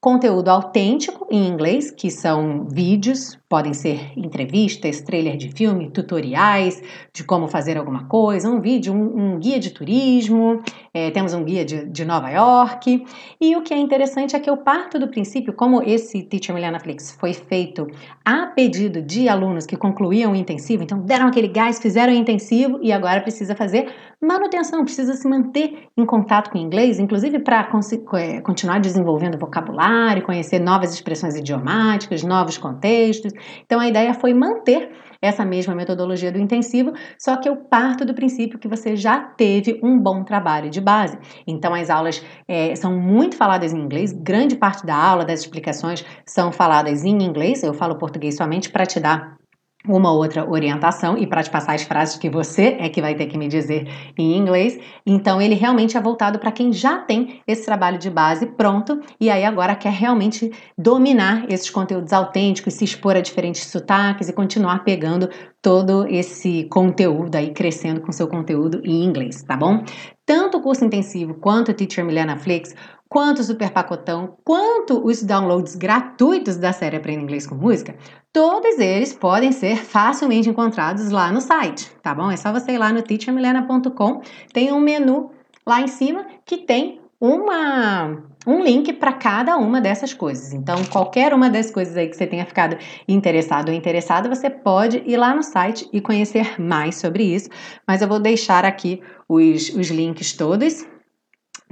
conteúdo autêntico em inglês, que são vídeos, podem ser entrevistas, trailer de filme, tutoriais de como fazer alguma coisa, um vídeo, um, um guia de turismo, é, temos um guia de, de, Nova York. E o que é interessante é que eu parto do princípio, como esse Teacher Milena Flix foi feito a pedido de alunos que concluíam o intensivo, então deram aquele gás, fizeram o intensivo e agora precisa fazer manutenção, precisa se manter em contato com o inglês, inclusive para é, continuar desenvolvendo vocabulário, conhecer novas expressões idiomáticas, novos contextos. Então a ideia foi manter essa mesma metodologia do intensivo, só que eu parto do princípio que você já teve um bom trabalho de base. Então, as aulas é, são muito faladas em inglês, grande parte da aula, das explicações são faladas em inglês, eu falo português somente para te dar uma outra orientação e para te passar as frases que você é que vai ter que me dizer em inglês. Então ele realmente é voltado para quem já tem esse trabalho de base pronto e aí agora quer realmente dominar esses conteúdos autênticos, se expor a diferentes sotaques e continuar pegando todo esse conteúdo aí crescendo com seu conteúdo em inglês, tá bom? Tanto o curso intensivo quanto o Teacher Milena Flix quanto o super pacotão, quanto os downloads gratuitos da série Aprenda Inglês com Música, todos eles podem ser facilmente encontrados lá no site, tá bom? É só você ir lá no teachermilena.com, tem um menu lá em cima que tem uma um link para cada uma dessas coisas. Então, qualquer uma das coisas aí que você tenha ficado interessado ou interessada, você pode ir lá no site e conhecer mais sobre isso. Mas eu vou deixar aqui os, os links todos,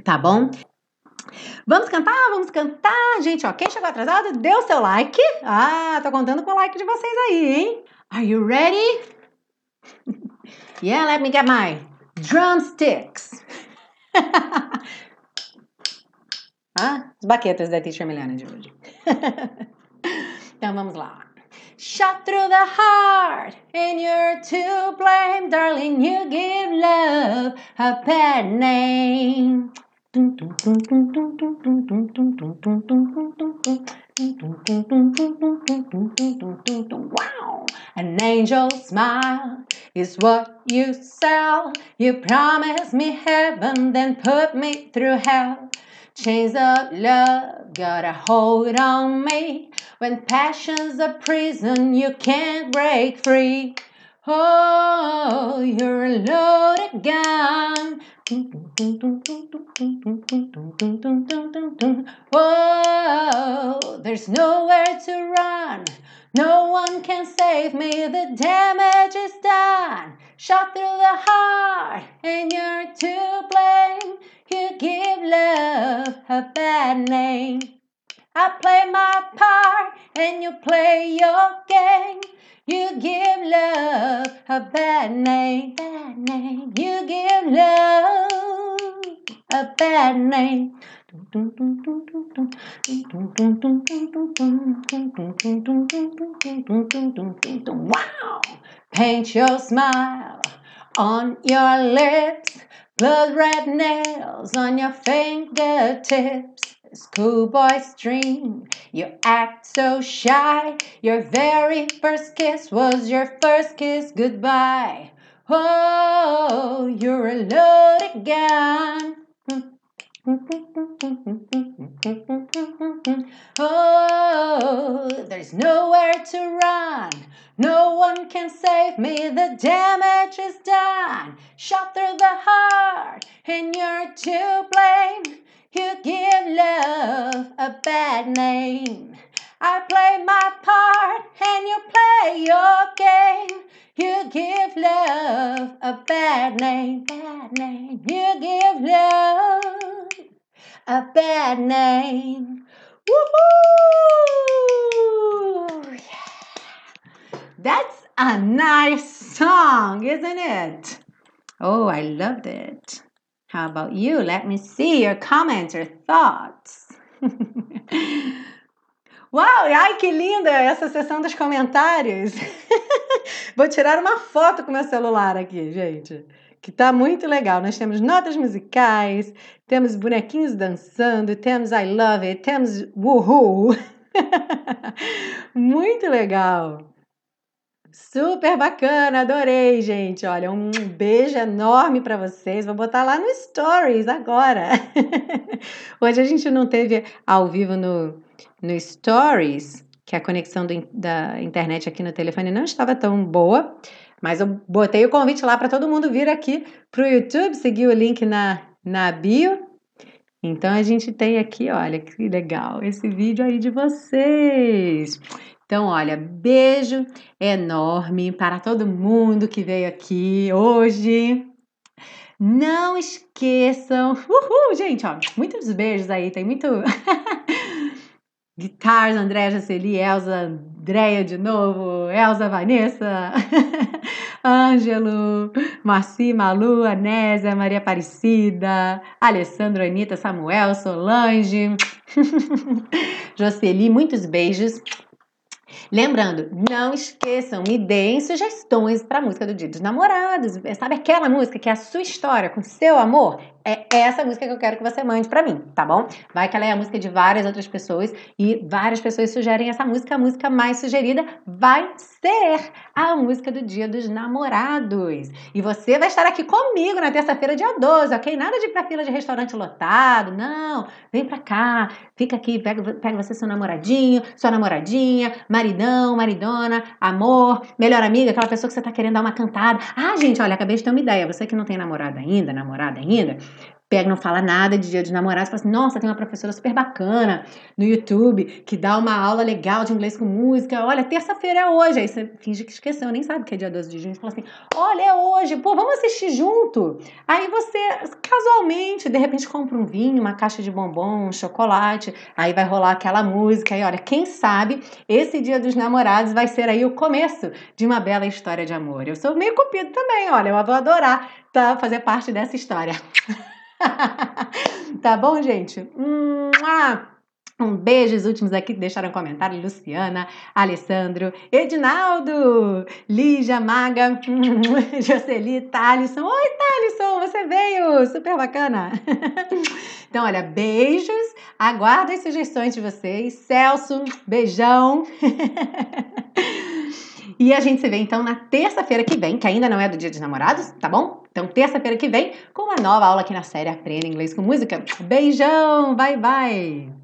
tá bom? Vamos cantar? Vamos cantar? Gente, ó, quem chegou atrasado, dê o seu like. Ah, tô contando com o like de vocês aí, hein? Are you ready? yeah, let me get my drumsticks. ah, as baquetas da Teacher Milena de hoje. então vamos lá. Shot through the heart, and you're to blame, darling. You give love a bad name. Wow! An angel smile is what you sell. You promise me heaven, then put me through hell. Chains of love got a hold on me. When passion's a prison, you can't break free. Oh, you're a loaded gun. Whoa, there's nowhere to run. No one can save me. The damage is done. Shot through the heart, and you're to blame. You give love a bad name. I play my part, and you play your game. You give love a bad name, bad name. You give love a bad name. Wow! Paint your smile on your lips, blood red nails on your fingertips. Schoolboy's dream, you act so shy. Your very first kiss was your first kiss goodbye. Oh, you're a loaded gun. Oh, there's nowhere to run. No one can save me. The damage is done. Shot through the heart, and you're to blame. You give love a bad name. I play my part and you play your game. You give love a bad name, bad name. You give love a bad name. Woohoo! Yeah. That's a nice song, isn't it? Oh, I loved it. How about you? Let me see your comments or thoughts. Uau, ai que linda essa sessão dos comentários. Vou tirar uma foto com meu celular aqui, gente, que tá muito legal. Nós temos notas musicais, temos bonequinhos dançando, temos I love it, temos woohoo. muito legal. Super bacana, adorei, gente. Olha, um beijo enorme para vocês. Vou botar lá no Stories agora. Hoje a gente não teve ao vivo no, no Stories, que a conexão do, da internet aqui no telefone não estava tão boa, mas eu botei o convite lá para todo mundo vir aqui para o YouTube, seguir o link na, na bio. Então a gente tem aqui, olha que legal, esse vídeo aí de vocês. Então, olha, beijo enorme para todo mundo que veio aqui hoje. Não esqueçam. Uhul, gente, ó, muitos beijos aí, tem muito. Guitars, André, Jaceli, Elza, Andréia de novo, Elza Vanessa, Ângelo, Marci, Malu, Anésia, Maria Aparecida, Alessandro, Anitta, Samuel, Solange, Jocely, muitos beijos. Lembrando, não esqueçam, me deem sugestões para a música do Dia dos Namorados. Sabe aquela música que é a sua história com seu amor? É essa música que eu quero que você mande para mim, tá bom? Vai que ela é a música de várias outras pessoas e várias pessoas sugerem essa música. A música mais sugerida vai ser a música do Dia dos Namorados. E você vai estar aqui comigo na terça-feira, dia 12, ok? Nada de ir pra fila de restaurante lotado, não. Vem pra cá, fica aqui, pega, pega você seu namoradinho, sua namoradinha, maridão, maridona, amor, melhor amiga, aquela pessoa que você tá querendo dar uma cantada. Ah, gente, olha, acabei de ter uma ideia. Você que não tem namorado ainda, namorada ainda, pega, não fala nada de dia dos namorados, fala assim, nossa, tem uma professora super bacana no YouTube que dá uma aula legal de inglês com música. Olha, terça-feira é hoje. Aí você finge que esqueceu, nem sabe que é dia 12 de junho. Fala assim, olha, é hoje, pô, vamos assistir junto. Aí você, casualmente, de repente compra um vinho, uma caixa de bombom, um chocolate, aí vai rolar aquela música. Aí, olha, quem sabe esse dia dos namorados vai ser aí o começo de uma bela história de amor. Eu sou meio cupido também, olha, eu vou adorar tá, fazer parte dessa história. tá bom, gente? Um beijo, os últimos aqui que deixaram comentário: Luciana, Alessandro, Edinaldo, Lígia, Maga, Jocely, Thalisson. Oi, Thalisson, você veio! Super bacana! Então, olha, beijos, aguardo as sugestões de vocês. Celso, beijão! E a gente se vê então na terça-feira que vem, que ainda não é do Dia dos Namorados, tá bom? Então, terça-feira que vem, com uma nova aula aqui na série Aprenda Inglês com Música. Beijão, bye bye!